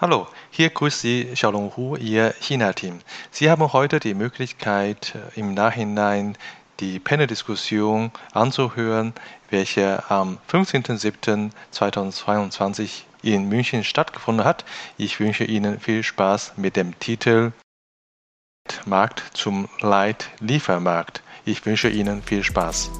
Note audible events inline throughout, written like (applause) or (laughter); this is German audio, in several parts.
Hallo, hier grüßt Sie Xiaolong Hu, Ihr China-Team. Sie haben heute die Möglichkeit, im Nachhinein die Panel-Diskussion anzuhören, welche am 15.07.2022 in München stattgefunden hat. Ich wünsche Ihnen viel Spaß mit dem Titel Markt zum Leitliefermarkt. Ich wünsche Ihnen viel Spaß.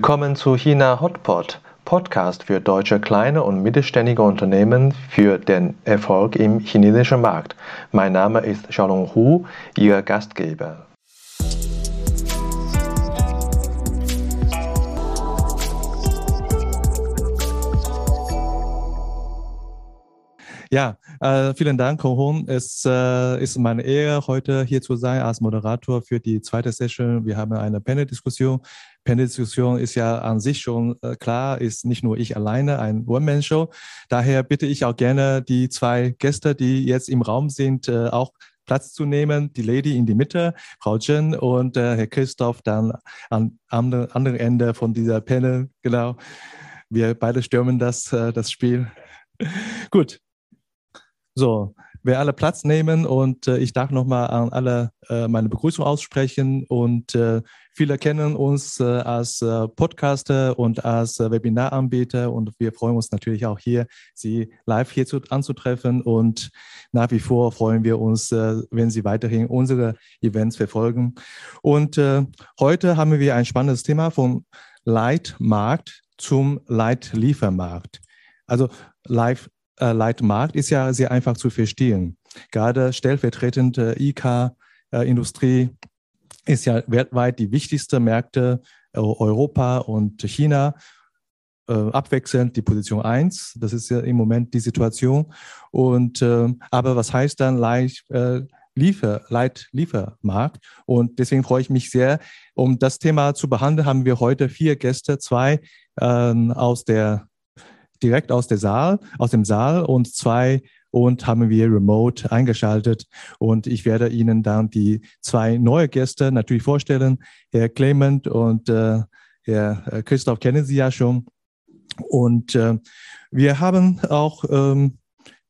Willkommen zu China Hotpot, Podcast für deutsche kleine und mittelständige Unternehmen für den Erfolg im chinesischen Markt. Mein Name ist Xiaolong Hu, Ihr Gastgeber. Ja, äh, vielen Dank, Hong Es äh, ist meine Ehre, heute hier zu sein als Moderator für die zweite Session. Wir haben eine Panel-Diskussion. Panel-Diskussion ist ja an sich schon äh, klar, ist nicht nur ich alleine ein One-Man-Show. Daher bitte ich auch gerne die zwei Gäste, die jetzt im Raum sind, äh, auch Platz zu nehmen. Die Lady in die Mitte, Frau Jen und äh, Herr Christoph dann am anderen Ende von dieser Panel. Genau. Wir beide stürmen das, äh, das Spiel. (laughs) Gut, so, wir alle Platz nehmen und äh, ich darf nochmal an alle äh, meine Begrüßung aussprechen und äh, viele kennen uns äh, als äh, Podcaster und als äh, Webinaranbieter und wir freuen uns natürlich auch hier, Sie live hier zu, anzutreffen und nach wie vor freuen wir uns, wenn Sie weiterhin unsere Events verfolgen. Und heute haben wir ein spannendes Thema vom Leitmarkt zum Leitliefermarkt. Also Live äh, Leitmarkt ist ja sehr einfach zu verstehen. Gerade stellvertretend äh, IK-Industrie äh, ist ja weltweit die wichtigste Märkte äh, Europa und China abwechselnd die Position 1. Das ist ja im Moment die Situation. Und äh, aber was heißt dann leicht äh, Liefer, Leitliefermarkt. Und deswegen freue ich mich sehr, um das Thema zu behandeln, haben wir heute vier Gäste, zwei ähm, aus der direkt aus der Saal, aus dem Saal und zwei und haben wir remote eingeschaltet. Und ich werde Ihnen dann die zwei neue Gäste natürlich vorstellen. Herr Clement und äh, Herr äh, Christoph kennen Sie ja schon. Und äh, wir haben auch ähm,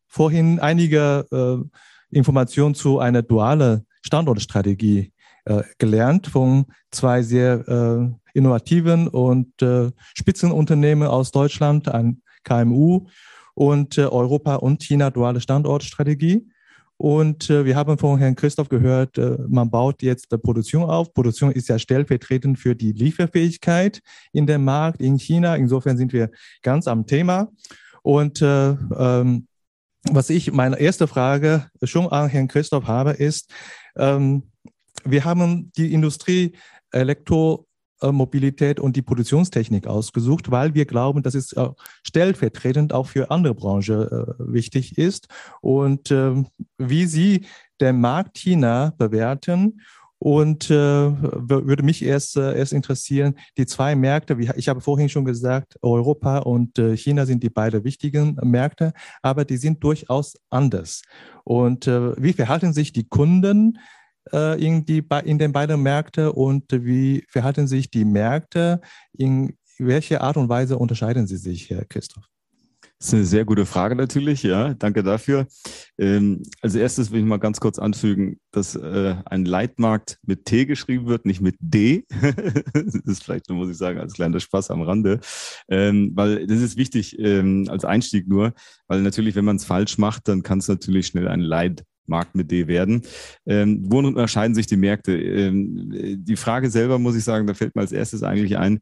vorhin einige äh, Informationen zu einer dualen Standortstrategie äh, gelernt von zwei sehr äh, innovativen und äh, Spitzenunternehmen aus Deutschland, ein KMU und äh, Europa und China duale Standortstrategie. Und äh, wir haben von Herrn Christoph gehört, äh, man baut jetzt Produktion auf. Produktion ist ja stellvertretend für die Lieferfähigkeit in dem Markt in China. Insofern sind wir ganz am Thema. Und äh, ähm, was ich, meine erste Frage schon an Herrn Christoph habe, ist, ähm, wir haben die Industrie Elektro Mobilität und die Produktionstechnik ausgesucht, weil wir glauben, dass es stellvertretend auch für andere Branchen äh, wichtig ist. Und ähm, wie Sie den Markt China bewerten und äh, würde mich erst, äh, erst interessieren, die zwei Märkte, wie ich habe vorhin schon gesagt, Europa und äh, China sind die beiden wichtigen Märkte, aber die sind durchaus anders. Und äh, wie verhalten sich die Kunden äh, in, die, in den beiden Märkten und wie verhalten sich die Märkte? In welcher Art und Weise unterscheiden sie sich, Herr Christoph? Das ist eine sehr gute Frage natürlich, ja, danke dafür. Ähm, als erstes will ich mal ganz kurz anfügen, dass äh, ein Leitmarkt mit T geschrieben wird, nicht mit D. (laughs) das ist vielleicht, muss ich sagen, als kleiner Spaß am Rande, ähm, weil das ist wichtig ähm, als Einstieg nur, weil natürlich, wenn man es falsch macht, dann kann es natürlich schnell ein Leit Markt mit D werden. Ähm, worin unterscheiden sich die Märkte? Ähm, die Frage selber, muss ich sagen, da fällt mir als erstes eigentlich ein,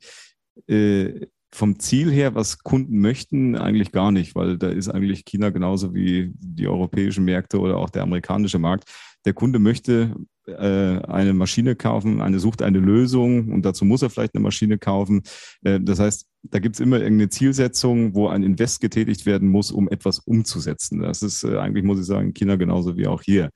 äh, vom Ziel her, was Kunden möchten, eigentlich gar nicht, weil da ist eigentlich China genauso wie die europäischen Märkte oder auch der amerikanische Markt. Der Kunde möchte äh, eine Maschine kaufen, eine sucht eine Lösung und dazu muss er vielleicht eine Maschine kaufen. Äh, das heißt, da gibt es immer irgendeine Zielsetzung, wo ein Invest getätigt werden muss, um etwas umzusetzen. Das ist äh, eigentlich, muss ich sagen, in China genauso wie auch hier.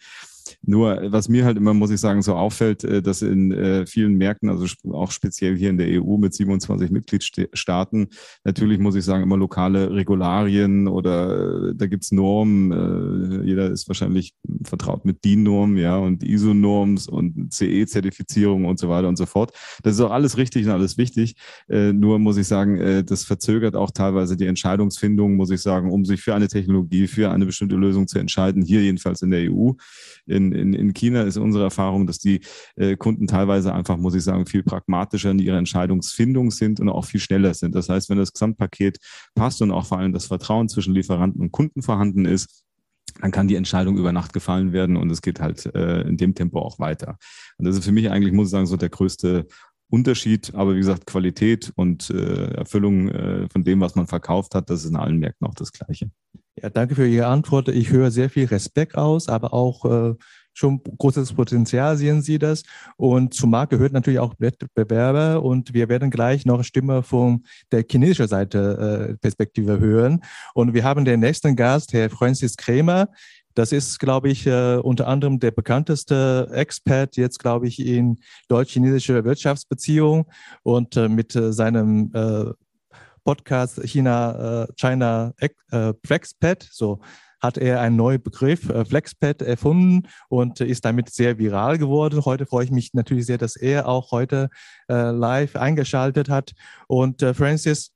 Nur, was mir halt immer, muss ich sagen, so auffällt, äh, dass in äh, vielen Märkten, also auch speziell hier in der EU mit 27 Mitgliedstaaten, natürlich muss ich sagen, immer lokale Regularien oder äh, da gibt's Normen. Jeder ist wahrscheinlich vertraut mit DIN-Normen, ja, und ISO-Norms und CE-Zertifizierung und so weiter und so fort. Das ist auch alles richtig und alles wichtig. Nur muss ich sagen, das verzögert auch teilweise die Entscheidungsfindung, muss ich sagen, um sich für eine Technologie, für eine bestimmte Lösung zu entscheiden, hier jedenfalls in der EU. In, in, in China ist unsere Erfahrung, dass die äh, Kunden teilweise einfach, muss ich sagen, viel pragmatischer in ihrer Entscheidungsfindung sind und auch viel schneller sind. Das heißt, wenn das Gesamtpaket passt und auch vor allem das Vertrauen zwischen Lieferanten und Kunden vorhanden ist, dann kann die Entscheidung über Nacht gefallen werden und es geht halt äh, in dem Tempo auch weiter. Und das ist für mich eigentlich, muss ich sagen, so der größte Unterschied. Aber wie gesagt, Qualität und äh, Erfüllung äh, von dem, was man verkauft hat, das ist in allen Märkten auch das Gleiche. Ja, danke für Ihre Antwort. Ich höre sehr viel Respekt aus, aber auch äh, schon großes Potenzial sehen Sie das. Und zum Markt gehört natürlich auch Wettbewerber und wir werden gleich noch Stimme von der chinesischen Seite äh, Perspektive hören. Und wir haben den nächsten Gast, Herr Francis Krämer. Das ist, glaube ich, äh, unter anderem der bekannteste Expert jetzt, glaube ich, in deutsch-chinesische Wirtschaftsbeziehungen und äh, mit äh, seinem äh, Podcast China, äh, China äh, Flexpad, so hat er einen neuen Begriff Flexpad erfunden und ist damit sehr viral geworden. Heute freue ich mich natürlich sehr, dass er auch heute live eingeschaltet hat. Und Francis,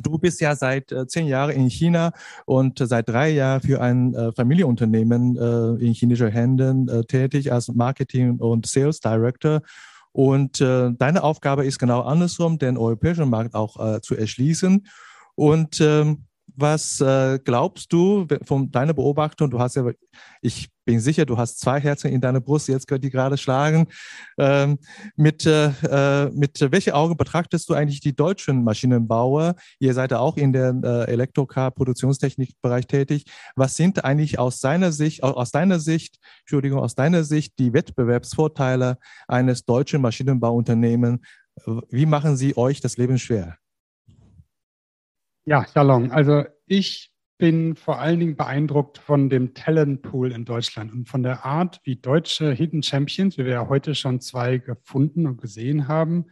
Du bist ja seit äh, zehn Jahren in China und äh, seit drei Jahren für ein äh, Familienunternehmen in chinesischen Händen tätig als Marketing- und Sales Director. Und deine Aufgabe ist genau andersrum, den europäischen Markt auch zu erschließen. Und ähm, was äh, glaubst du von deiner Beobachtung? Du hast ja, ich bin sicher, du hast zwei Herzen in deiner Brust, jetzt die gerade schlagen. Ähm, mit, äh, äh mit welchen Augen betrachtest du eigentlich die deutschen Maschinenbauer? Ihr seid ja auch in der äh, Elektrocar-Produktionstechnikbereich tätig. Was sind eigentlich aus seiner Sicht, aus deiner Sicht, Entschuldigung, aus deiner Sicht die Wettbewerbsvorteile eines deutschen Maschinenbauunternehmens? Wie machen sie euch das Leben schwer? Ja, Shalom. Also ich bin vor allen Dingen beeindruckt von dem Talentpool in Deutschland und von der Art, wie deutsche Hidden Champions, wie wir ja heute schon zwei gefunden und gesehen haben,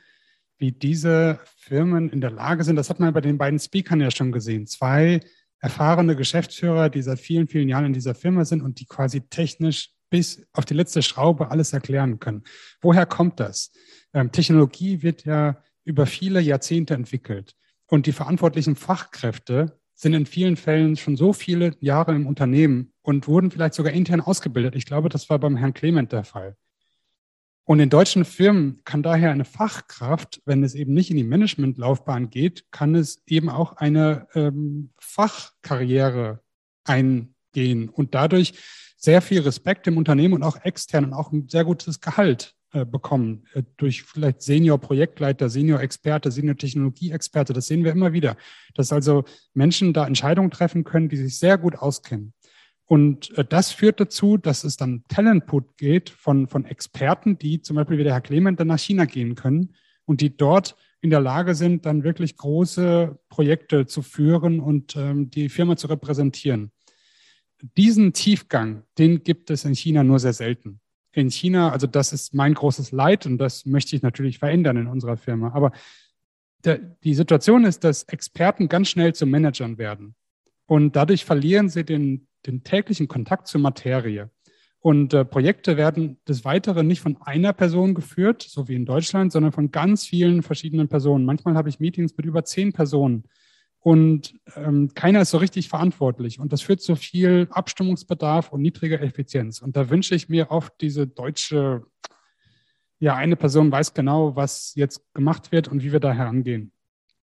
wie diese Firmen in der Lage sind. Das hat man bei den beiden Speakern ja schon gesehen. Zwei erfahrene Geschäftsführer, die seit vielen, vielen Jahren in dieser Firma sind und die quasi technisch bis auf die letzte Schraube alles erklären können. Woher kommt das? Ähm, Technologie wird ja über viele Jahrzehnte entwickelt. Und die verantwortlichen Fachkräfte sind in vielen Fällen schon so viele Jahre im Unternehmen und wurden vielleicht sogar intern ausgebildet. Ich glaube, das war beim Herrn Clement der Fall. Und in deutschen Firmen kann daher eine Fachkraft, wenn es eben nicht in die Managementlaufbahn geht, kann es eben auch eine ähm, Fachkarriere eingehen und dadurch sehr viel Respekt im Unternehmen und auch extern und auch ein sehr gutes Gehalt bekommen äh, durch vielleicht Senior-Projektleiter, Senior-Experte, Senior-Technologie-Experte. Das sehen wir immer wieder, dass also Menschen da Entscheidungen treffen können, die sich sehr gut auskennen. Und äh, das führt dazu, dass es dann Talentput geht von, von Experten, die zum Beispiel wie der Herr Clement dann nach China gehen können und die dort in der Lage sind, dann wirklich große Projekte zu führen und ähm, die Firma zu repräsentieren. Diesen Tiefgang, den gibt es in China nur sehr selten in China, also das ist mein großes Leid und das möchte ich natürlich verändern in unserer Firma. Aber der, die Situation ist, dass Experten ganz schnell zu Managern werden und dadurch verlieren sie den, den täglichen Kontakt zur Materie. Und äh, Projekte werden des Weiteren nicht von einer Person geführt, so wie in Deutschland, sondern von ganz vielen verschiedenen Personen. Manchmal habe ich Meetings mit über zehn Personen und ähm, keiner ist so richtig verantwortlich. Und das führt zu viel Abstimmungsbedarf und niedriger Effizienz. Und da wünsche ich mir oft diese deutsche, ja, eine Person weiß genau, was jetzt gemacht wird und wie wir da herangehen.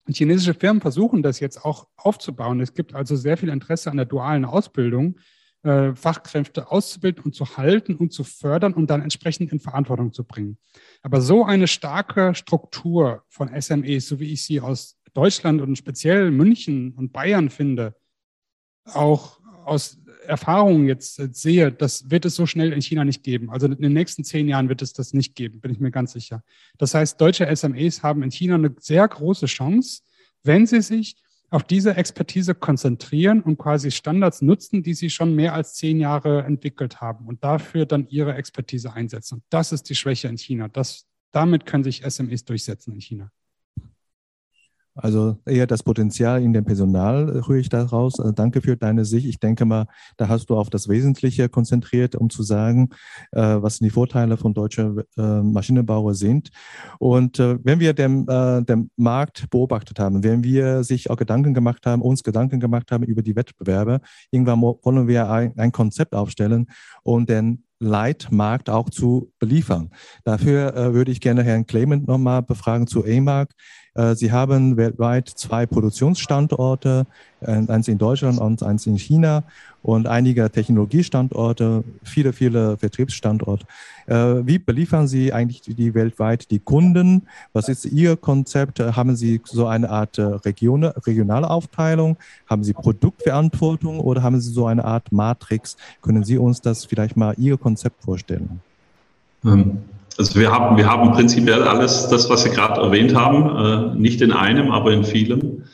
Und chinesische Firmen versuchen das jetzt auch aufzubauen. Es gibt also sehr viel Interesse an der dualen Ausbildung, äh, Fachkräfte auszubilden und zu halten und zu fördern und dann entsprechend in Verantwortung zu bringen. Aber so eine starke Struktur von SMEs, so wie ich sie aus Deutschland und speziell München und Bayern finde, auch aus Erfahrung jetzt sehe, das wird es so schnell in China nicht geben. Also in den nächsten zehn Jahren wird es das nicht geben, bin ich mir ganz sicher. Das heißt, deutsche SMEs haben in China eine sehr große Chance, wenn sie sich auf diese Expertise konzentrieren und quasi Standards nutzen, die sie schon mehr als zehn Jahre entwickelt haben und dafür dann ihre Expertise einsetzen. Und das ist die Schwäche in China. Das, damit können sich SMEs durchsetzen in China. Also eher das Potenzial in dem Personal äh, höre ich daraus. Also danke für deine Sicht. Ich denke mal, da hast du auf das Wesentliche konzentriert, um zu sagen, äh, was die Vorteile von deutscher äh, Maschinenbauer sind. Und äh, wenn wir den, äh, den Markt beobachtet haben, wenn wir sich auch Gedanken gemacht haben, uns Gedanken gemacht haben über die Wettbewerbe, irgendwann wollen wir ein, ein Konzept aufstellen und den Leitmarkt auch zu beliefern. Dafür äh, würde ich gerne Herrn Clement nochmal befragen zu AMAG. Äh, Sie haben weltweit zwei Produktionsstandorte, äh, eins in Deutschland und eins in China und einige Technologiestandorte, viele, viele Vertriebsstandorte. Äh, wie beliefern Sie eigentlich die weltweit die Kunden? Was ist Ihr Konzept? Haben Sie so eine Art Region, regionale Aufteilung? Haben Sie Produktverantwortung oder haben Sie so eine Art Matrix? Können Sie uns das vielleicht mal Ihr Konzept vorstellen? Ähm, also wir haben, wir haben prinzipiell alles das, was Sie gerade erwähnt haben, äh, nicht in einem, aber in vielem.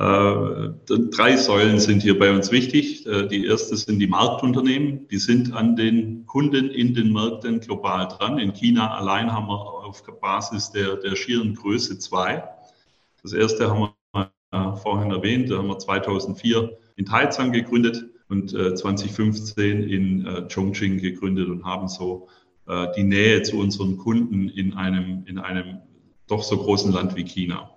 Äh, drei Säulen sind hier bei uns wichtig. Äh, die erste sind die Marktunternehmen. Die sind an den Kunden in den Märkten global dran. In China allein haben wir auf Basis der, der schieren Größe zwei. Das erste haben wir äh, vorhin erwähnt. Da haben wir 2004 in Taizang gegründet und 2015 in Chongqing gegründet und haben so die Nähe zu unseren Kunden in einem, in einem doch so großen Land wie China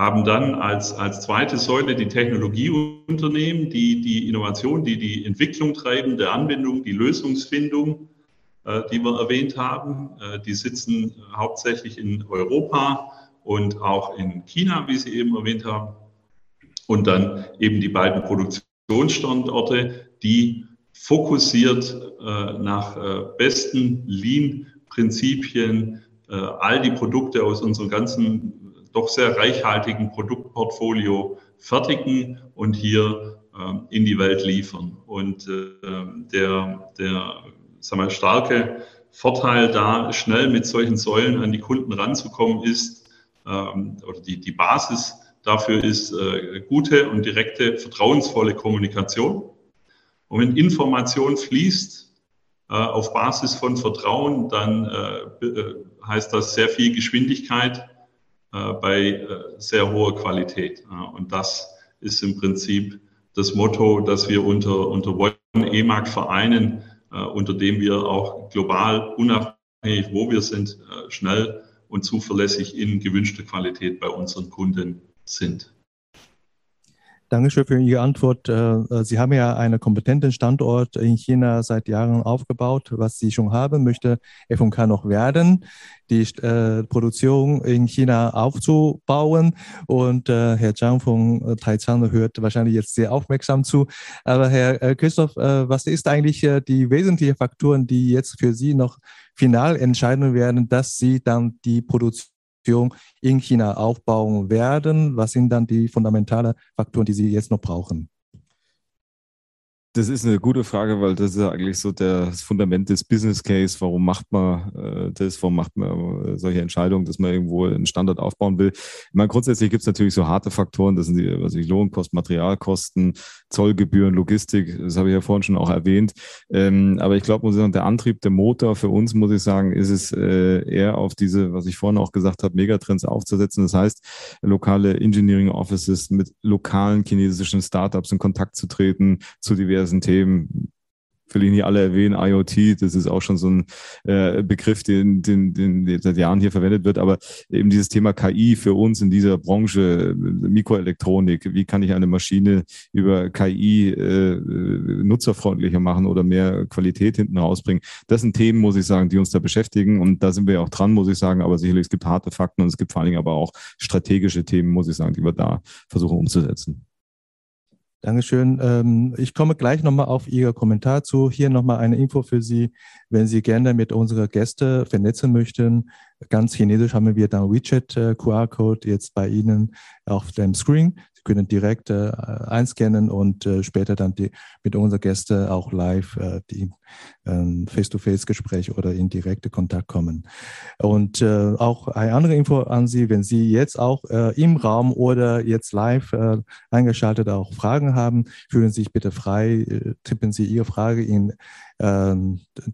haben dann als, als zweite Säule die Technologieunternehmen, die die Innovation, die die Entwicklung treiben, der Anwendung, die Lösungsfindung, äh, die wir erwähnt haben. Äh, die sitzen hauptsächlich in Europa und auch in China, wie Sie eben erwähnt haben. Und dann eben die beiden Produktionsstandorte, die fokussiert äh, nach äh, besten Lean-Prinzipien äh, all die Produkte aus unserem ganzen doch sehr reichhaltigen Produktportfolio fertigen und hier äh, in die Welt liefern. Und äh, der, der sagen wir, starke Vorteil da, schnell mit solchen Säulen an die Kunden ranzukommen, ist, ähm, oder die, die Basis dafür ist äh, gute und direkte, vertrauensvolle Kommunikation. Und wenn Information fließt äh, auf Basis von Vertrauen, dann äh, äh heißt das sehr viel Geschwindigkeit äh, bei äh, sehr hoher Qualität. Und das ist im Prinzip das Motto, das wir unter, unter One EMAG vereinen, äh, unter dem wir auch global unabhängig, wo wir sind, schnell und zuverlässig in gewünschter Qualität bei unseren Kunden sind. Dankeschön für Ihre Antwort. Äh, äh, Sie haben ja einen kompetenten Standort in China seit Jahren aufgebaut. Was Sie schon haben, möchte F&K noch werden, die äh, Produktion in China aufzubauen. Und Herr Zhang von Taizang hört wahrscheinlich jetzt sehr aufmerksam zu. Aber Herr Christoph, was ist eigentlich die wesentlichen Faktoren, die jetzt für Sie noch final entscheiden werden, dass Sie dann die Produktion in China aufbauen werden? Was sind dann die fundamentalen Faktoren, die Sie jetzt noch brauchen? Das ist eine gute Frage, weil das ist eigentlich so das Fundament des Business Case. Warum macht man äh, das? Warum macht man äh, solche Entscheidungen, dass man irgendwo einen Standard aufbauen will? Ich meine, grundsätzlich gibt es natürlich so harte Faktoren. Das sind die was ich, Lohnkosten, Materialkosten, Zollgebühren, Logistik. Das habe ich ja vorhin schon auch erwähnt. Ähm, aber ich glaube, muss ich sagen, der Antrieb, der Motor für uns, muss ich sagen, ist es äh, eher auf diese, was ich vorhin auch gesagt habe, Megatrends aufzusetzen. Das heißt, lokale Engineering Offices mit lokalen chinesischen Startups in Kontakt zu treten, zu diversen diversen Themen. Will ich nicht alle erwähnen, IoT, das ist auch schon so ein äh, Begriff, den, den, den seit Jahren hier verwendet wird, aber eben dieses Thema KI für uns in dieser Branche, Mikroelektronik, wie kann ich eine Maschine über KI äh, nutzerfreundlicher machen oder mehr Qualität hinten rausbringen, das sind Themen, muss ich sagen, die uns da beschäftigen und da sind wir ja auch dran, muss ich sagen, aber sicherlich es gibt harte Fakten und es gibt vor allen Dingen aber auch strategische Themen, muss ich sagen, die wir da versuchen umzusetzen. Dankeschön. Ähm, ich komme gleich nochmal auf Ihr Kommentar zu. Hier nochmal eine Info für Sie. Wenn Sie gerne mit unseren Gästen vernetzen möchten, ganz chinesisch haben wir dann WeChat äh, QR-Code jetzt bei Ihnen auf dem Screen. Können direkt äh, einscannen und äh, später dann die, mit unseren Gästen auch live äh, die ähm, Face-to-Face-Gespräch oder in direkte Kontakt kommen. Und äh, auch eine andere Info an Sie, wenn Sie jetzt auch äh, im Raum oder jetzt live äh, eingeschaltet auch Fragen haben, fühlen Sie sich bitte frei, tippen Sie Ihre Frage in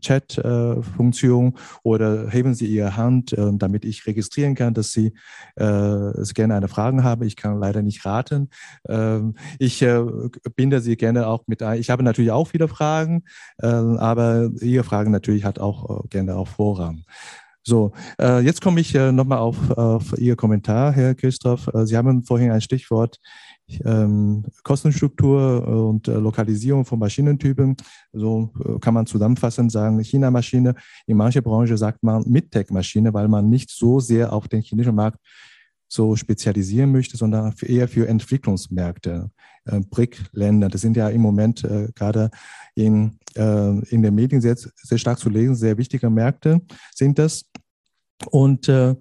Chat-Funktion oder heben Sie Ihre Hand, äh, damit ich registrieren kann, dass Sie äh, gerne eine Frage haben. Ich kann leider nicht raten. Ähm, ich äh, binde Sie gerne auch mit ein. Ich habe natürlich auch viele Fragen, aber Ihre Fragen natürlich hat auch äh, gerne auch Vorrang. So, jetzt komme ich nochmal auf, auf Ihr Kommentar, Herr Christoph. Sie haben vorhin ein Stichwort ähm, Kostenstruktur und äh, Lokalisierung von Maschinentypen. So äh, kann man zusammenfassend sagen, China-Maschine. In mancher Branche sagt man Mid-Tech-Maschine, weil man nicht so sehr auf den chinesischen Markt so spezialisieren möchte, sondern eher für Entwicklungsmärkte, äh, BRIC-Länder. Das sind ja im Moment äh, gerade in, äh, in den Medien sehr, sehr stark zu lesen, sehr wichtige Märkte sind das. Und äh,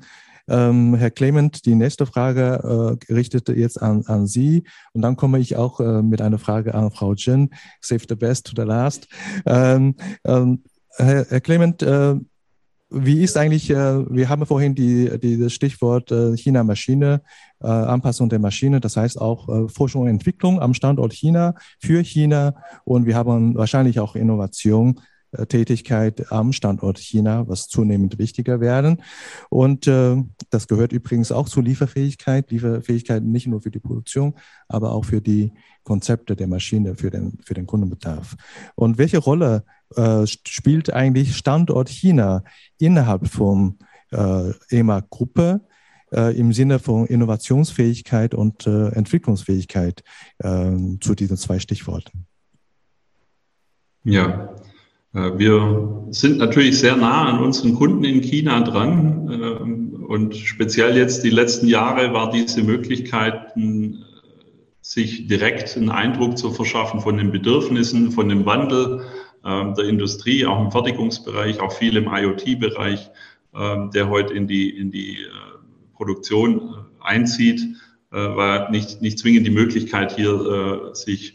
ähm, Herr Clement, die nächste Frage äh, richtete jetzt an, an Sie. Und dann komme ich auch äh, mit einer Frage an Frau Jin. Save the best to the last. Ähm, ähm, Herr, Herr Clement, äh, wie ist eigentlich, äh, wir haben vorhin die, die, das Stichwort äh, China-Maschine, äh, Anpassung der Maschine, das heißt auch Forschung und Entwicklung am Standort China für China und wir haben wahrscheinlich auch Innovation Tätigkeit am Standort China, was zunehmend wichtiger werden. Und äh, das gehört übrigens auch zur Lieferfähigkeit. Lieferfähigkeit nicht nur für die Produktion, aber auch für die Konzepte der Maschine, für den, für den Kundenbedarf. Und welche Rolle äh, spielt eigentlich Standort China innerhalb von äh, EMA-Gruppe? Äh, im Sinne von Innovationsfähigkeit und äh, Entwicklungsfähigkeit äh, zu diesen zwei Stichworten. Ja, äh, wir sind natürlich sehr nah an unseren Kunden in China dran ähm, und speziell jetzt die letzten Jahre war diese Möglichkeit, sich direkt einen Eindruck zu verschaffen von den Bedürfnissen, von dem Wandel der Industrie, auch im Fertigungsbereich, auch viel im IoT-Bereich, der heute in die, in die äh, Produktion äh, einzieht, war nicht, nicht zwingend die Möglichkeit, hier sich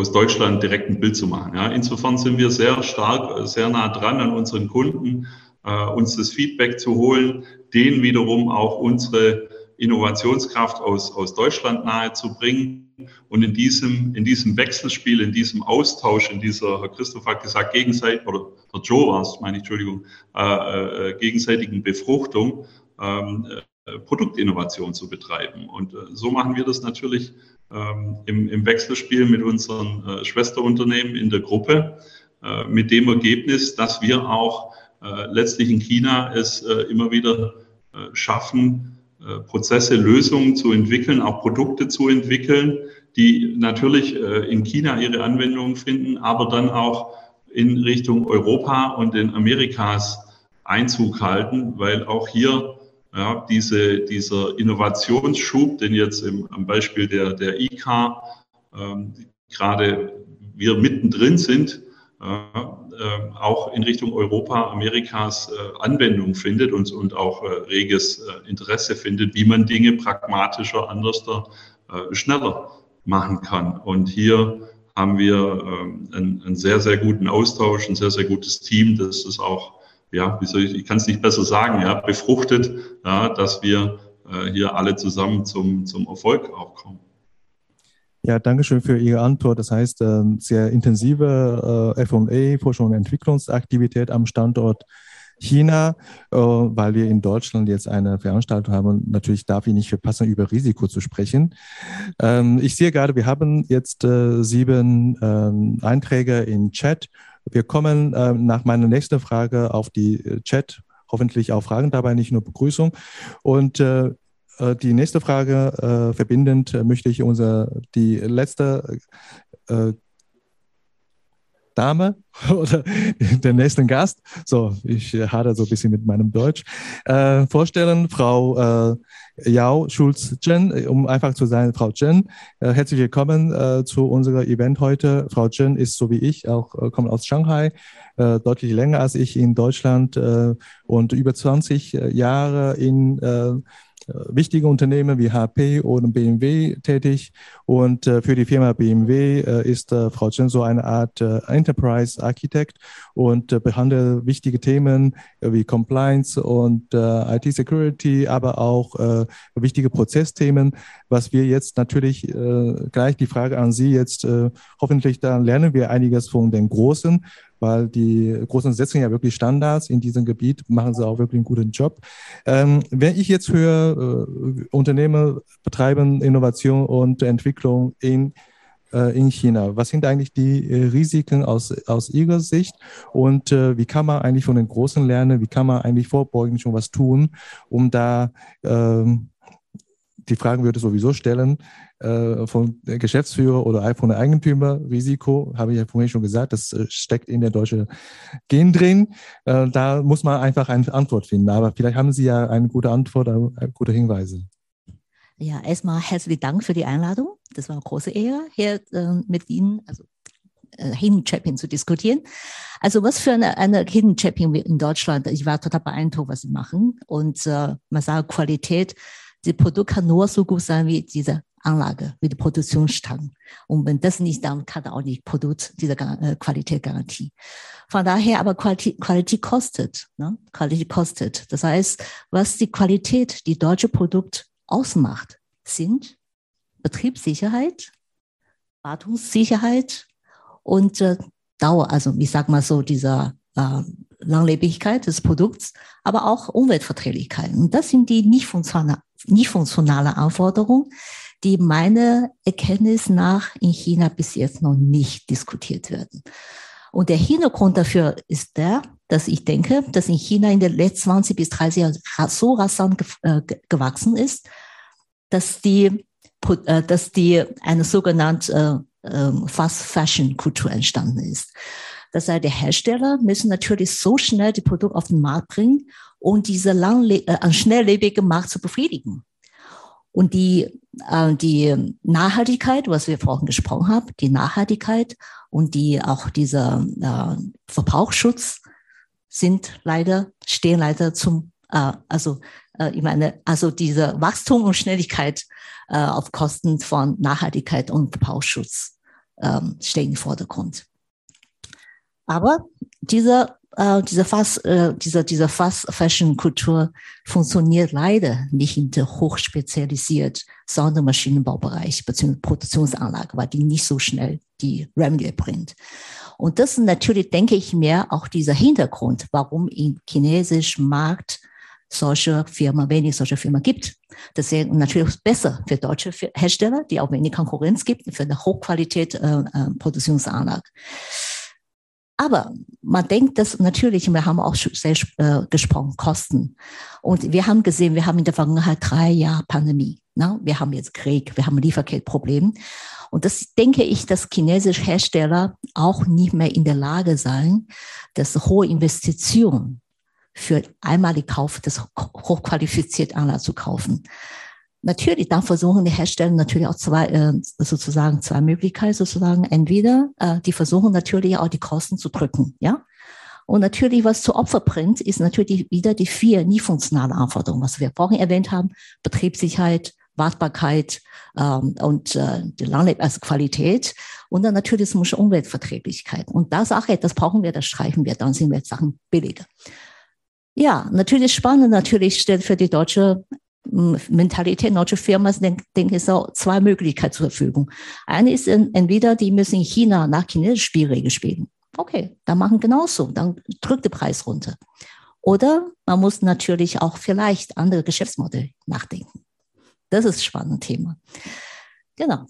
aus Deutschland direkt ein Bild zu machen. Ja, insofern sind wir sehr stark, sehr nah dran an unseren Kunden, äh, uns das Feedback zu holen, denen wiederum auch unsere Innovationskraft aus, aus Deutschland nahe zu bringen. Und in diesem, in diesem Wechselspiel, in diesem Austausch, in dieser, Herr Christoph hat gesagt, gegenseitig, oder Herr Joe war es, meine Entschuldigung, äh, äh, gegenseitigen Befruchtung, ähm, äh, Produktinnovation zu betreiben. Und äh, so machen wir das natürlich im, im, Wechselspiel mit unseren äh, Schwesterunternehmen in der Gruppe, äh, mit dem Ergebnis, dass wir auch äh, letztlich in China es immer wieder schaffen, Prozesse, Lösungen zu entwickeln, auch Produkte zu entwickeln, die natürlich in China ihre Anwendungen finden, aber dann auch in Richtung Europa und in Amerikas Einzug halten, weil auch hier ja, diese, dieser Innovationsschub, den jetzt im, am Beispiel der, der IK ähm, gerade wir mittendrin sind, äh, äh, auch in Richtung Europa, Amerikas äh, Anwendung findet und, und auch äh, reges äh, Interesse findet, wie man Dinge pragmatischer, anders, äh, schneller machen kann. Und hier haben wir ähm, einen, einen sehr, sehr guten Austausch, ein sehr, sehr gutes Team, das es auch ja, wie soll ich, ich kann es nicht besser sagen, ja, befruchtet, ja, dass wir äh, hier alle zusammen zum, zum Erfolg auch kommen. Ja, danke schön für Ihre Antwort. Das heißt, äh, sehr intensive äh, F&A, Forschung und Entwicklungsaktivität am Standort China, äh, weil wir in Deutschland jetzt eine Veranstaltung haben. Und natürlich darf ich nicht verpassen, über Risiko zu sprechen. Ähm, ich sehe gerade, wir haben jetzt äh, sieben ähm, Einträge in Chat wir kommen äh, nach meiner nächsten Frage auf die äh, Chat, hoffentlich auch Fragen dabei, nicht nur Begrüßung. Und äh, äh die nächste Frage äh, verbindend äh, möchte ich unser die letzte Dame (laughs) oder den nächsten Gast, so ich hadere so ein bisschen mit meinem Deutsch, äh, vorstellen, Frau äh, Yao Schulz-Jen, um einfach zu sein, Frau Jen. Äh, herzlich willkommen äh, zu unserem Event heute. Frau Jen ist so wie ich auch, äh, kommt aus Shanghai, äh, deutlich länger als ich in Deutschland äh, und über 20 äh, Jahre in wichtige Unternehmen wie HP oder BMW tätig. Und äh, für die Firma BMW äh, ist äh, Frau Chen so eine Art äh, Enterprise Architect und äh, behandelt wichtige Themen äh, wie Compliance und äh, IT Security, aber auch äh, wichtige Prozessthemen, was wir jetzt natürlich äh, gleich die Frage an Sie jetzt äh, hoffentlich dann lernen wir einiges von den Großen weil die Großen setzen ja wirklich Standards in diesem Gebiet, machen sie auch wirklich einen guten Job. Ähm, wenn ich jetzt höre, äh, Unternehmen betreiben Innovation und Entwicklung in äh, in China. Was sind eigentlich die äh, Risiken aus, aus Ihrer Sicht und äh, wie kann man eigentlich von den Großen lernen? Wie kann man eigentlich vorbeugend schon was tun, um da ähm, die Fragen würde sowieso stellen, äh, von Geschäftsführer oder von der Eigentümer. Risiko, habe ich ja vorhin schon gesagt, das äh, steckt in der deutschen Gen drin. Äh, da muss man einfach eine Antwort finden. Aber vielleicht haben Sie ja eine gute Antwort, äh, gute Hinweise. Ja, erstmal herzlichen Dank für die Einladung. Das war eine große Ehre, hier äh, mit Ihnen, also äh, Hidden Champion zu diskutieren. Also was für eine, eine Hidden Champion in Deutschland. Ich war total beeindruckt, was sie machen. Und äh, man sagt Qualität das Produkt kann nur so gut sein wie diese Anlage, wie die Produktionsstand. Und wenn das nicht, dann kann auch nicht Produkt diese äh, Qualität garantieren. Von daher aber Qualität, Qualität kostet, ne? Qualität kostet. Das heißt, was die Qualität, die deutsche Produkt ausmacht, sind Betriebssicherheit, Wartungssicherheit und äh, Dauer, also ich sag mal so, dieser äh, Langlebigkeit des Produkts, aber auch Umweltverträglichkeit. Und das sind die nicht funktionale, nicht funktionale Anforderungen, die meiner Erkenntnis nach in China bis jetzt noch nicht diskutiert werden. Und der Hintergrund dafür ist der, dass ich denke, dass in China in den letzten 20 bis 30 Jahren so rasant äh, gewachsen ist, dass die, äh, dass die eine sogenannte äh, Fast Fashion Kultur entstanden ist. Das heißt, die Hersteller müssen natürlich so schnell die Produkte auf den Markt bringen, um diese langle äh, schnelllebige Markt zu befriedigen. Und die, äh, die Nachhaltigkeit, was wir vorhin gesprochen haben, die Nachhaltigkeit und die auch dieser äh, Verbrauchsschutz sind leider, stehen leider zum, äh, also äh, ich meine, also diese Wachstum und Schnelligkeit äh, auf Kosten von Nachhaltigkeit und Verbrauchsschutz äh, stehen im Vordergrund. Aber diese, äh, diese Fast, äh, diese, diese Fast Fashion Kultur funktioniert leider nicht in der hochspezialisiert Sondermaschinenbaubereich bzw. Produktionsanlage, weil die nicht so schnell die Revenue bringt. Und das ist natürlich, denke ich mir, auch dieser Hintergrund, warum im chinesischen Markt solche Firmen, wenig solche Firmen gibt. Das ist natürlich besser für deutsche Hersteller, die auch wenig Konkurrenz gibt, für eine Hochqualität äh, äh, Produktionsanlage. Aber man denkt dass natürlich, wir haben auch sehr äh, gesprochen, Kosten. Und wir haben gesehen, wir haben in der Vergangenheit drei Jahre Pandemie. Ne? Wir haben jetzt Krieg, wir haben Lieferkettprobleme. Und das denke ich, dass chinesische Hersteller auch nicht mehr in der Lage sein, das hohe Investition für einmalig Kauf des hochqualifizierten Anlage zu kaufen. Natürlich, dann versuchen die Hersteller natürlich auch zwei, äh, sozusagen zwei Möglichkeiten, sozusagen entweder, äh, die versuchen natürlich auch die Kosten zu drücken, ja. Und natürlich, was zu Opfer bringt, ist natürlich wieder die vier nie funktionale Anforderungen, was wir vorhin erwähnt haben, Betriebssicherheit, Wartbarkeit ähm, und äh, die Langlebensqualität und dann natürlich das Umweltverträglichkeit. Und da Sache, das brauchen wir, das streichen wir, dann sind wir Sachen billiger. Ja, natürlich spannend, natürlich stellt für die deutsche Mentalität deutscher Firmen denke denk ich so zwei Möglichkeiten zur Verfügung. Eine ist entweder, die müssen in China nach chinesischen Spielregeln spielen. Okay, dann machen genauso, dann drückt der Preis runter. Oder man muss natürlich auch vielleicht andere Geschäftsmodelle nachdenken. Das ist ein spannendes Thema. Genau.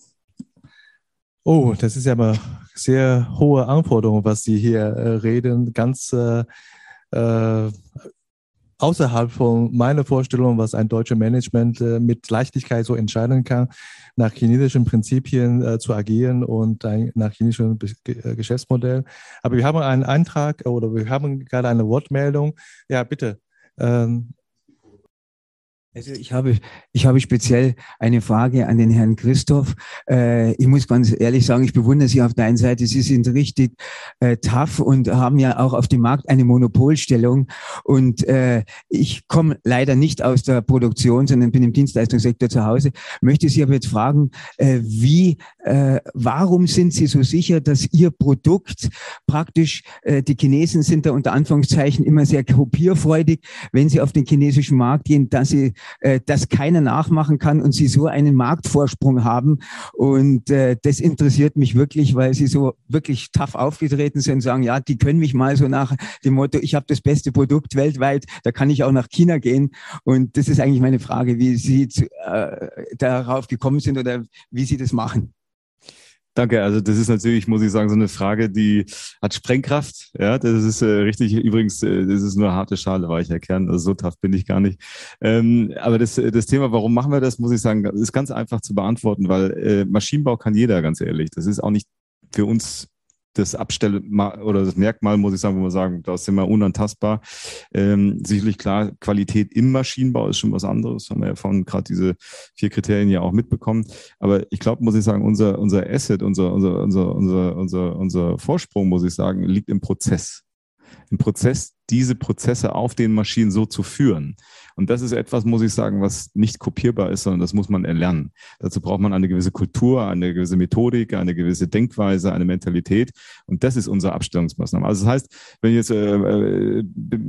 Oh, das ist ja aber sehr hohe Anforderungen, was Sie hier äh, reden. Ganz äh, äh außerhalb von meiner Vorstellung, was ein deutscher Management äh, mit Leichtigkeit so entscheiden kann, nach chinesischen Prinzipien äh, zu agieren und ein, nach chinesischem äh, Geschäftsmodell. Aber wir haben einen Antrag oder wir haben gerade eine Wortmeldung. Ja, bitte. Ähm, Also ich habe, ich habe speziell eine Frage an den Herrn Christoph. Äh, ich muss ganz ehrlich sagen, ich bewundere Sie auf der einen Seite. Sie sind richtig äh, tough und haben ja auch auf dem Markt eine Monopolstellung. Und äh, ich komme leider nicht aus der Produktion, sondern bin im Dienstleistungssektor zu Hause. Möchte Sie aber jetzt fragen, äh, wie, äh, warum sind Sie so sicher, dass Ihr Produkt praktisch, äh, die Chinesen sind da unter Anführungszeichen immer sehr kopierfreudig, wenn Sie auf den chinesischen Markt gehen, dass Sie äh, das keiner nachmachen kann und sie so einen Marktvorsprung haben. Und äh, das interessiert mich wirklich, weil sie so wirklich tough aufgetreten sind und sagen, ja, die können mich mal so nach dem Motto, ich habe das beste Produkt weltweit, da kann ich auch nach China gehen. Und das ist eigentlich meine Frage, wie Sie zu, äh, darauf gekommen sind oder wie Sie das machen. Danke. Also das ist natürlich, muss ich sagen, so eine Frage, die hat Sprengkraft. Ja, das ist äh, richtig. Übrigens, äh, das ist nur harte Schale, weicher Kern. Also so tough bin ich gar nicht. Ähm, aber das, das Thema, warum machen wir das, muss ich sagen, ist ganz einfach zu beantworten, weil äh, Maschinenbau kann jeder, ganz ehrlich. Das ist auch nicht für uns das Abstell oder das Merkmal, muss ich sagen, wo wir sagen, da sind wir unantastbar. Ähm, sicherlich klar, Qualität im Maschinenbau ist schon was anderes. Haben wir ja von gerade diese vier Kriterien ja auch mitbekommen. Aber ich glaube, muss ich sagen, unser, unser Asset, unser, unser, unser, unser, unser, unser Vorsprung, muss ich sagen, liegt im Prozess ein Prozess, diese Prozesse auf den Maschinen so zu führen. Und das ist etwas, muss ich sagen, was nicht kopierbar ist, sondern das muss man erlernen. Dazu braucht man eine gewisse Kultur, eine gewisse Methodik, eine gewisse Denkweise, eine Mentalität. Und das ist unsere Abstellungsmaßnahme. Also das heißt, wenn ich jetzt äh, äh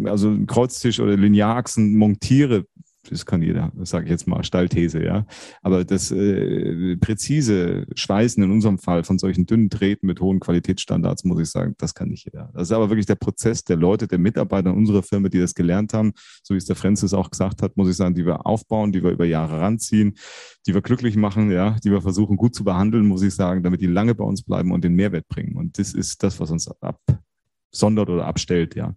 also Kreuztisch oder Linearachsen montiere, das kann jeder, sage ich jetzt mal, Stallthese, ja. Aber das äh, präzise Schweißen in unserem Fall von solchen dünnen Drähten mit hohen Qualitätsstandards, muss ich sagen, das kann nicht jeder. Das ist aber wirklich der Prozess der Leute, der Mitarbeiter unserer Firma, die das gelernt haben, so wie es der Francis auch gesagt hat, muss ich sagen, die wir aufbauen, die wir über Jahre ranziehen, die wir glücklich machen, ja, die wir versuchen gut zu behandeln, muss ich sagen, damit die lange bei uns bleiben und den Mehrwert bringen. Und das ist das, was uns absondert oder abstellt, ja.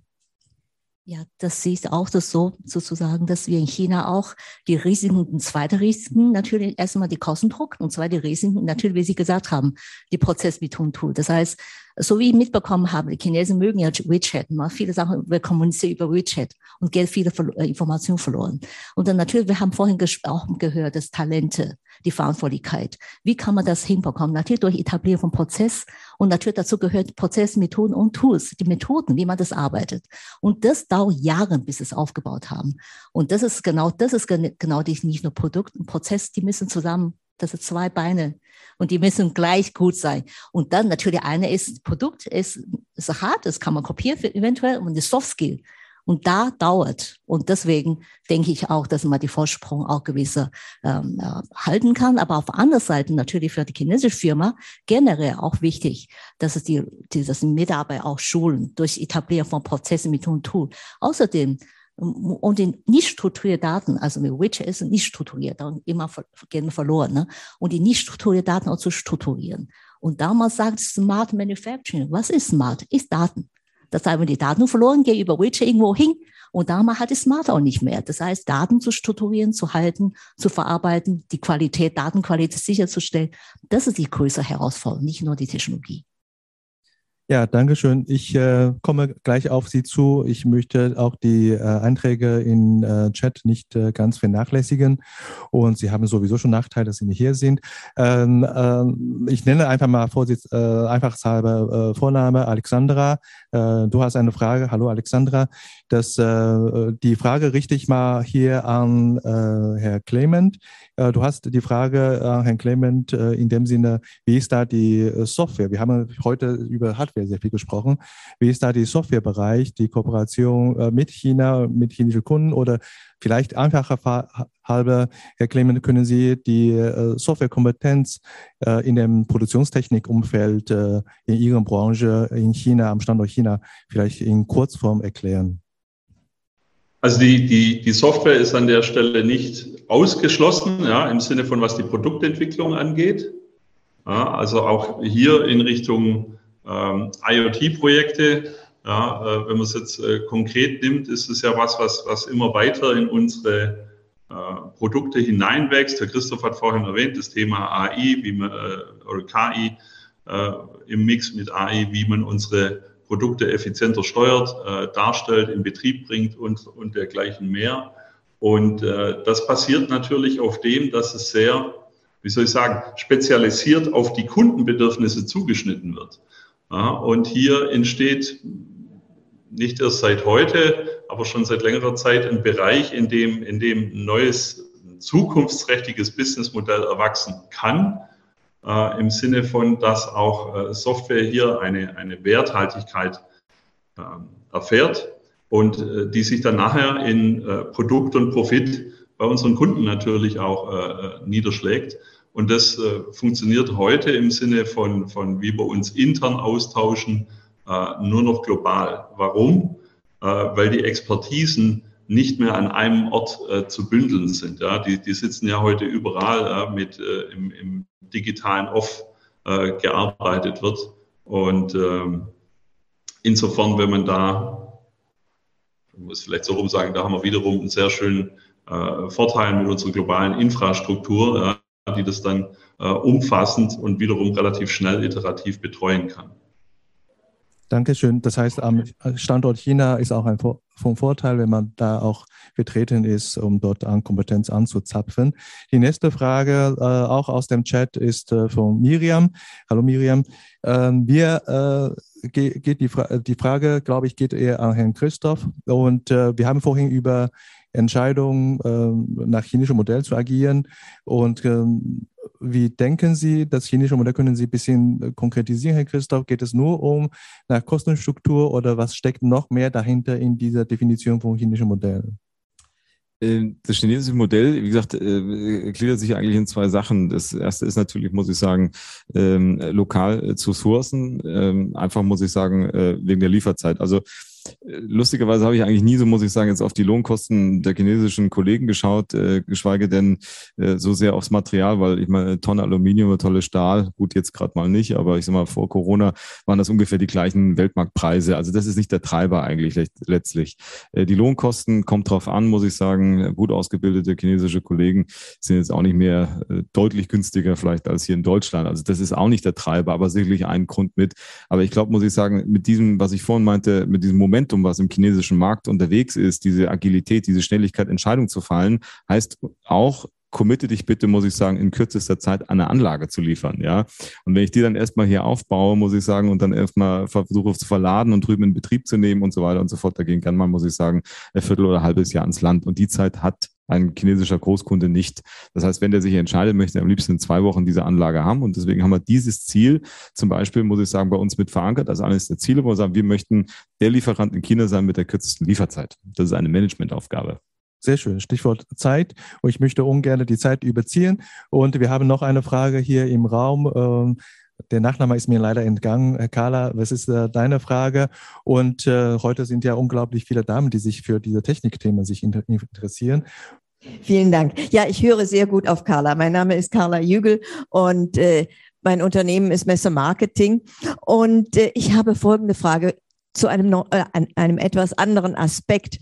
Ja, das ich auch das so sozusagen, dass wir in China auch die Risiken, zweite Risiken natürlich erstmal die Kostendruck und zweite Risiken natürlich, wie Sie gesagt haben, die Prozessbetontool. Das heißt, so wie ich mitbekommen habe, die Chinesen mögen ja WeChat. Ne? Viele Sachen, wir kommunizieren über WeChat und geht viele äh, Informationen verloren. Und dann natürlich, wir haben vorhin auch gehört, das Talente, die Verantwortlichkeit. Wie kann man das hinbekommen? Natürlich durch Etablierung von Prozess und natürlich dazu gehört Prozessmethoden und Tools, die Methoden, wie man das arbeitet. Und das dauert Jahre, bis es aufgebaut haben. Und das ist genau, das ist genau die, nicht nur Produkt und Prozess, die müssen zusammen das sind zwei Beine und die müssen gleich gut sein. Und dann natürlich eine ist Produkt, ist, ist hart, das kann man kopieren eventuell und die Soft Skill. Und da dauert. Und deswegen denke ich auch, dass man die Vorsprung auch gewisse ähm, äh, halten kann. Aber auf der anderen Seite natürlich für die chinesische Firma generell auch wichtig, dass es die, die das Mitarbeiter auch schulen durch Etablieren von Prozessen mit und Tool. Außerdem und die nicht strukturierte Daten, also mit Which ist nicht strukturiert, dann immer gehen verloren. Ne? Und die nicht strukturierte Daten auch zu strukturieren. Und damals sagt Smart Manufacturing, was ist Smart? Ist Daten. Das heißt, wenn die Daten verloren gehen über Which irgendwo hin, und damals hat die Smart auch nicht mehr. Das heißt, Daten zu strukturieren, zu halten, zu verarbeiten, die Qualität, Datenqualität sicherzustellen, das ist die größere Herausforderung, nicht nur die Technologie. Ja, danke schön. Ich äh, komme gleich auf Sie zu. Ich möchte auch die äh, Einträge in äh, Chat nicht äh, ganz vernachlässigen. Und Sie haben sowieso schon Nachteil, dass Sie nicht hier sind. Ähm, ähm, ich nenne einfach mal Vorsitz, äh, einfachshalber äh, Vorname Alexandra. Du hast eine Frage. Hallo Alexandra. Das, die Frage richte ich mal hier an Herr Clement. Du hast die Frage an Herrn Clement in dem Sinne, wie ist da die Software? Wir haben heute über Hardware Hardware sehr viel gesprochen. Wie ist da der Softwarebereich, die Kooperation äh, mit China, mit chinesischen Kunden oder vielleicht einfacher halber, Herr Clement, können Sie die äh, Softwarekompetenz äh, in dem Produktionstechnikumfeld in Ihrer Branche in China, am Standort China, vielleicht in Kurzform erklären? Also die, die, die Software ist an der Stelle nicht ausgeschlossen, ja, im Sinne von was die Produktentwicklung angeht. Ja, also auch hier in Richtung ähm, IoT-Projekte. Ja, äh, wenn man es jetzt äh, konkret nimmt, ist es ja was, was, was immer weiter in unsere äh, Produkte hineinwächst. Herr Christoph hat vorhin erwähnt, das Thema AI, wie man, äh, oder KI äh, im Mix mit AI, wie man unsere Produkte effizienter steuert, äh, darstellt, in Betrieb bringt und, und dergleichen mehr. Und das basiert natürlich auf dem, dass es sehr, wie soll ich sagen, spezialisiert auf die Kundenbedürfnisse zugeschnitten wird. Ja, und hier entsteht nicht erst seit heute, aber schon seit längerer Zeit ein Bereich, in dem, in dem ein neues, zukunftsträchtiges Businessmodell erwachsen kann, äh, im Sinne von, dass auch äh, Software hier eine, eine Werthaltigkeit äh, erfährt und äh, die sich dann nachher in äh, Produkt und Profit bei unseren Kunden natürlich auch äh, niederschlägt. Und das funktioniert heute im Sinne von, von wie wir uns intern austauschen, nur noch global. Warum? weil die Expertisen nicht mehr an einem Ort äh, zu bündeln sind. Ja? Die, die sitzen ja heute überall äh, mit äh, im, im, digitalen Off gearbeitet wird. Und ähm, insofern, wenn man da ich muss vielleicht so rum sagen, da haben wir wiederum einen sehr schönen äh, Vorteil mit unserer globalen Infrastruktur, äh, die das dann äh, umfassend und wiederum relativ schnell iterativ betreuen kann. Dankeschön. Das heißt, am Standort China ist auch ein vom Vorteil, wenn man da auch vertreten ist, um dort an Kompetenz anzuzapfen. Die nächste Frage, äh, auch aus dem Chat, ist äh, von Miriam. Hallo Miriam. Ähm, wir äh, geht die, Fra die Frage, glaube ich, geht eher an Herrn Christoph. Und äh, wir haben vorhin über Entscheidungen äh, nach chinischem Modell zu agieren und ähm, wie denken Sie, das chinesische Modell können Sie ein bisschen äh, konkretisieren, Herr Christoph? Geht es nur um nach Kostenstruktur oder was steckt noch mehr dahinter in dieser Definition von chinesischen Modellen? Ähm, das chinesische Modell, wie gesagt, äh, gliedert sich eigentlich in zwei Sachen. Das erste ist natürlich, muss ich sagen, ähm, lokal äh, zu sourcen. Ähm, einfach muss ich sagen, wegen der Lieferzeit. Also Lustigerweise habe ich eigentlich nie so, muss ich sagen, jetzt auf die Lohnkosten der chinesischen Kollegen geschaut, äh, geschweige denn äh, so sehr aufs Material, weil ich meine, Tonne Aluminium, tolle Stahl, gut, jetzt gerade mal nicht, aber ich sag mal, vor Corona waren das ungefähr die gleichen Weltmarktpreise. Also das ist nicht der Treiber eigentlich letztlich. Äh, die Lohnkosten kommt drauf an, muss ich sagen. Gut ausgebildete chinesische Kollegen sind jetzt auch nicht mehr äh, deutlich günstiger vielleicht als hier in Deutschland. Also das ist auch nicht der Treiber, aber sicherlich ein Grund mit. Aber ich glaube, muss ich sagen, mit diesem, was ich vorhin meinte, mit diesem Moment Momentum, was im chinesischen Markt unterwegs ist, diese Agilität, diese Schnelligkeit, Entscheidungen zu fallen, heißt auch, committe dich bitte, muss ich sagen, in kürzester Zeit eine Anlage zu liefern, ja. Und wenn ich die dann erstmal hier aufbaue, muss ich sagen, und dann erstmal versuche zu verladen und drüben in Betrieb zu nehmen und so weiter und so fort, dagegen kann man, muss ich sagen, ein Viertel oder ein halbes Jahr ins Land. Und die Zeit hat ein chinesischer Großkunde nicht. Das heißt, wenn der sich entscheidet, möchte er am liebsten in zwei Wochen diese Anlage haben. Und deswegen haben wir dieses Ziel zum Beispiel, muss ich sagen, bei uns mit verankert. Also eines der Ziele, wo wir sagen, wir möchten der Lieferant in China sein mit der kürzesten Lieferzeit. Das ist eine Managementaufgabe. Sehr schön. Stichwort Zeit. Und ich möchte ungern die Zeit überziehen. Und wir haben noch eine Frage hier im Raum. Der Nachname ist mir leider entgangen. Herr Carla, was ist äh, deine Frage? Und äh, heute sind ja unglaublich viele Damen, die sich für diese Technikthemen inter interessieren. Vielen Dank. Ja, ich höre sehr gut auf Carla. Mein Name ist Carla Jügel und äh, mein Unternehmen ist Messe Marketing. Und äh, ich habe folgende Frage zu einem, äh, einem etwas anderen Aspekt.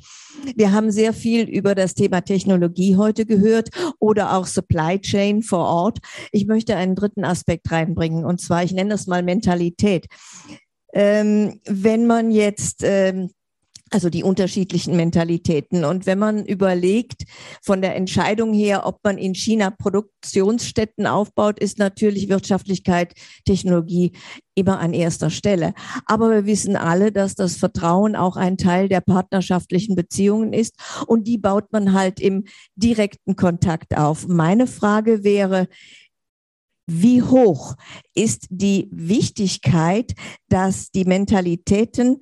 Wir haben sehr viel über das Thema Technologie heute gehört oder auch Supply Chain vor Ort. Ich möchte einen dritten Aspekt reinbringen und zwar, ich nenne das mal Mentalität. Ähm, wenn man jetzt ähm, also die unterschiedlichen Mentalitäten. Und wenn man überlegt, von der Entscheidung her, ob man in China Produktionsstätten aufbaut, ist natürlich Wirtschaftlichkeit, Technologie immer an erster Stelle. Aber wir wissen alle, dass das Vertrauen auch ein Teil der partnerschaftlichen Beziehungen ist. Und die baut man halt im direkten Kontakt auf. Meine Frage wäre, wie hoch ist die Wichtigkeit, dass die Mentalitäten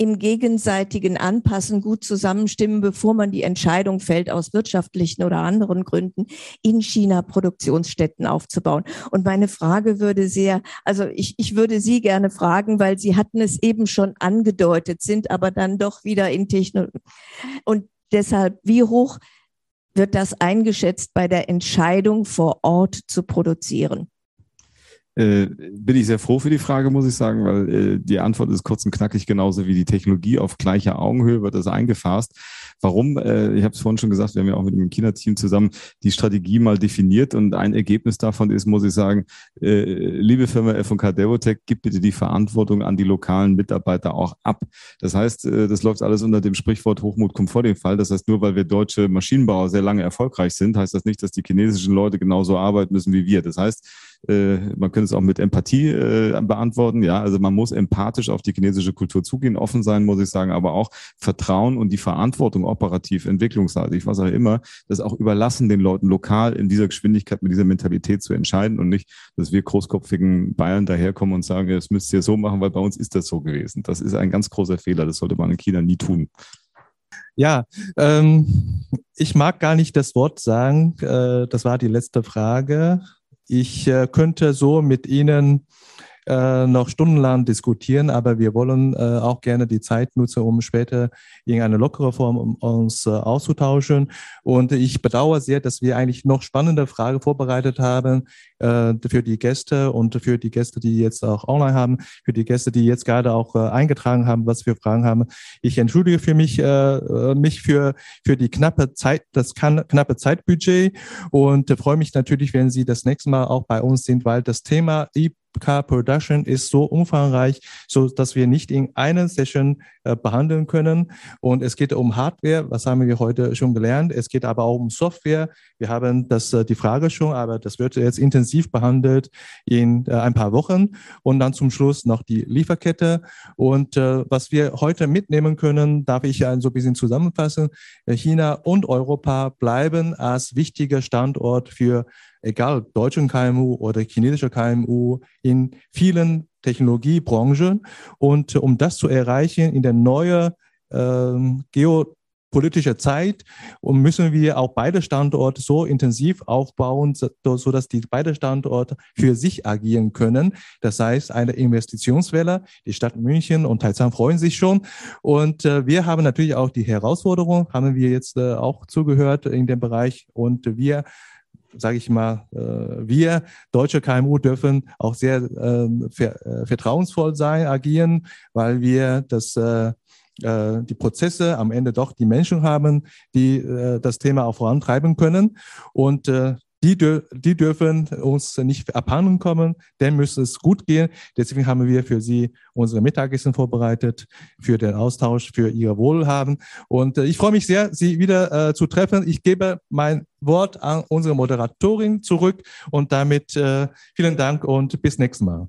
im gegenseitigen Anpassen gut zusammenstimmen, bevor man die Entscheidung fällt, aus wirtschaftlichen oder anderen Gründen in China Produktionsstätten aufzubauen. Und meine Frage würde sehr, also ich, ich würde Sie gerne fragen, weil Sie hatten es eben schon angedeutet, sind aber dann doch wieder in Technologie. Und deshalb, wie hoch wird das eingeschätzt bei der Entscheidung vor Ort zu produzieren? Äh, bin ich sehr froh für die Frage, muss ich sagen, weil äh, die Antwort ist kurz und knackig genauso wie die Technologie. Auf gleicher Augenhöhe wird das eingefasst. Warum? Äh, ich habe es vorhin schon gesagt, wir haben ja auch mit dem China-Team zusammen die Strategie mal definiert und ein Ergebnis davon ist, muss ich sagen, äh, liebe Firma F&K Devotech, gib bitte die Verantwortung an die lokalen Mitarbeiter auch ab. Das heißt, äh, das läuft alles unter dem Sprichwort Hochmut kommt vor dem Fall. Das heißt, nur weil wir deutsche Maschinenbauer sehr lange erfolgreich sind, heißt das nicht, dass die chinesischen Leute genauso arbeiten müssen wie wir. Das heißt, äh, man könnte es auch mit Empathie äh, beantworten. Ja, also man muss empathisch auf die chinesische Kultur zugehen, offen sein, muss ich sagen, aber auch Vertrauen und die Verantwortung operativ, entwicklungsseitig, was auch immer, das auch überlassen den Leuten lokal in dieser Geschwindigkeit, mit dieser Mentalität zu entscheiden und nicht, dass wir großkopfigen Bayern daherkommen und sagen, das müsst ihr so machen, weil bei uns ist das so gewesen. Das ist ein ganz großer Fehler. Das sollte man in China nie tun. Ja, ähm, ich mag gar nicht das Wort sagen. Äh, das war die letzte Frage. Ich äh, könnte so mit Ihnen äh, noch stundenlang diskutieren, aber wir wollen äh, auch gerne die Zeit nutzen, um später in eine lockere Form um uns äh, auszutauschen. Und ich bedauere sehr, dass wir eigentlich noch spannende Fragen vorbereitet haben äh, für die Gäste und für die Gäste, die jetzt auch online haben, für die Gäste, die jetzt gerade auch äh, eingetragen haben, was wir Fragen haben. Ich entschuldige für mich, äh, mich für, für die knappe Zeit, das kann, knappe Zeitbudget und freue mich natürlich, wenn Sie das nächste Mal auch bei uns sind, weil das Thema Car Production ist so umfangreich, so dass wir nicht in einer Session äh, behandeln können. Und es geht um Hardware, was haben wir heute schon gelernt. Es geht aber auch um Software. Wir haben das, äh, die Frage schon, aber das wird jetzt intensiv behandelt in äh, ein paar Wochen. Und dann zum Schluss noch die Lieferkette. Und äh, was wir heute mitnehmen können, darf ich ja so ein bisschen zusammenfassen. Äh, China und Europa bleiben als wichtiger Standort für egal deutschen KMU oder chinesische KMU in vielen Technologiebranchen. Und um das zu erreichen in der neuen ähm, geopolitische Zeit müssen wir auch beide Standorte so intensiv aufbauen, so, so dass die beide Standorte für sich agieren können. Das heißt, eine Investitionswelle. Die Stadt München und Taizang freuen sich schon. Und äh, wir haben natürlich auch die Herausforderung, haben wir jetzt äh, auch zugehört in dem Bereich. Und wir sage ich mal, äh, wir deutsche KMU dürfen auch sehr ähm, äh, vertrauensvoll sein, agieren, weil wir das äh, die Prozesse am Ende doch die Menschen haben, die das Thema auch vorantreiben können. Und die, die dürfen uns nicht abhanden kommen, denn müsste es gut gehen. Deswegen haben wir für Sie unsere Mittagessen vorbereitet, für den Austausch, für Ihr Wohlhaben. Und äh, ich freue mich sehr, Sie wieder äh, zu treffen. Ich gebe mein Wort an unsere Moderatorin zurück und damit äh, vielen Dank und bis nächstes Mal.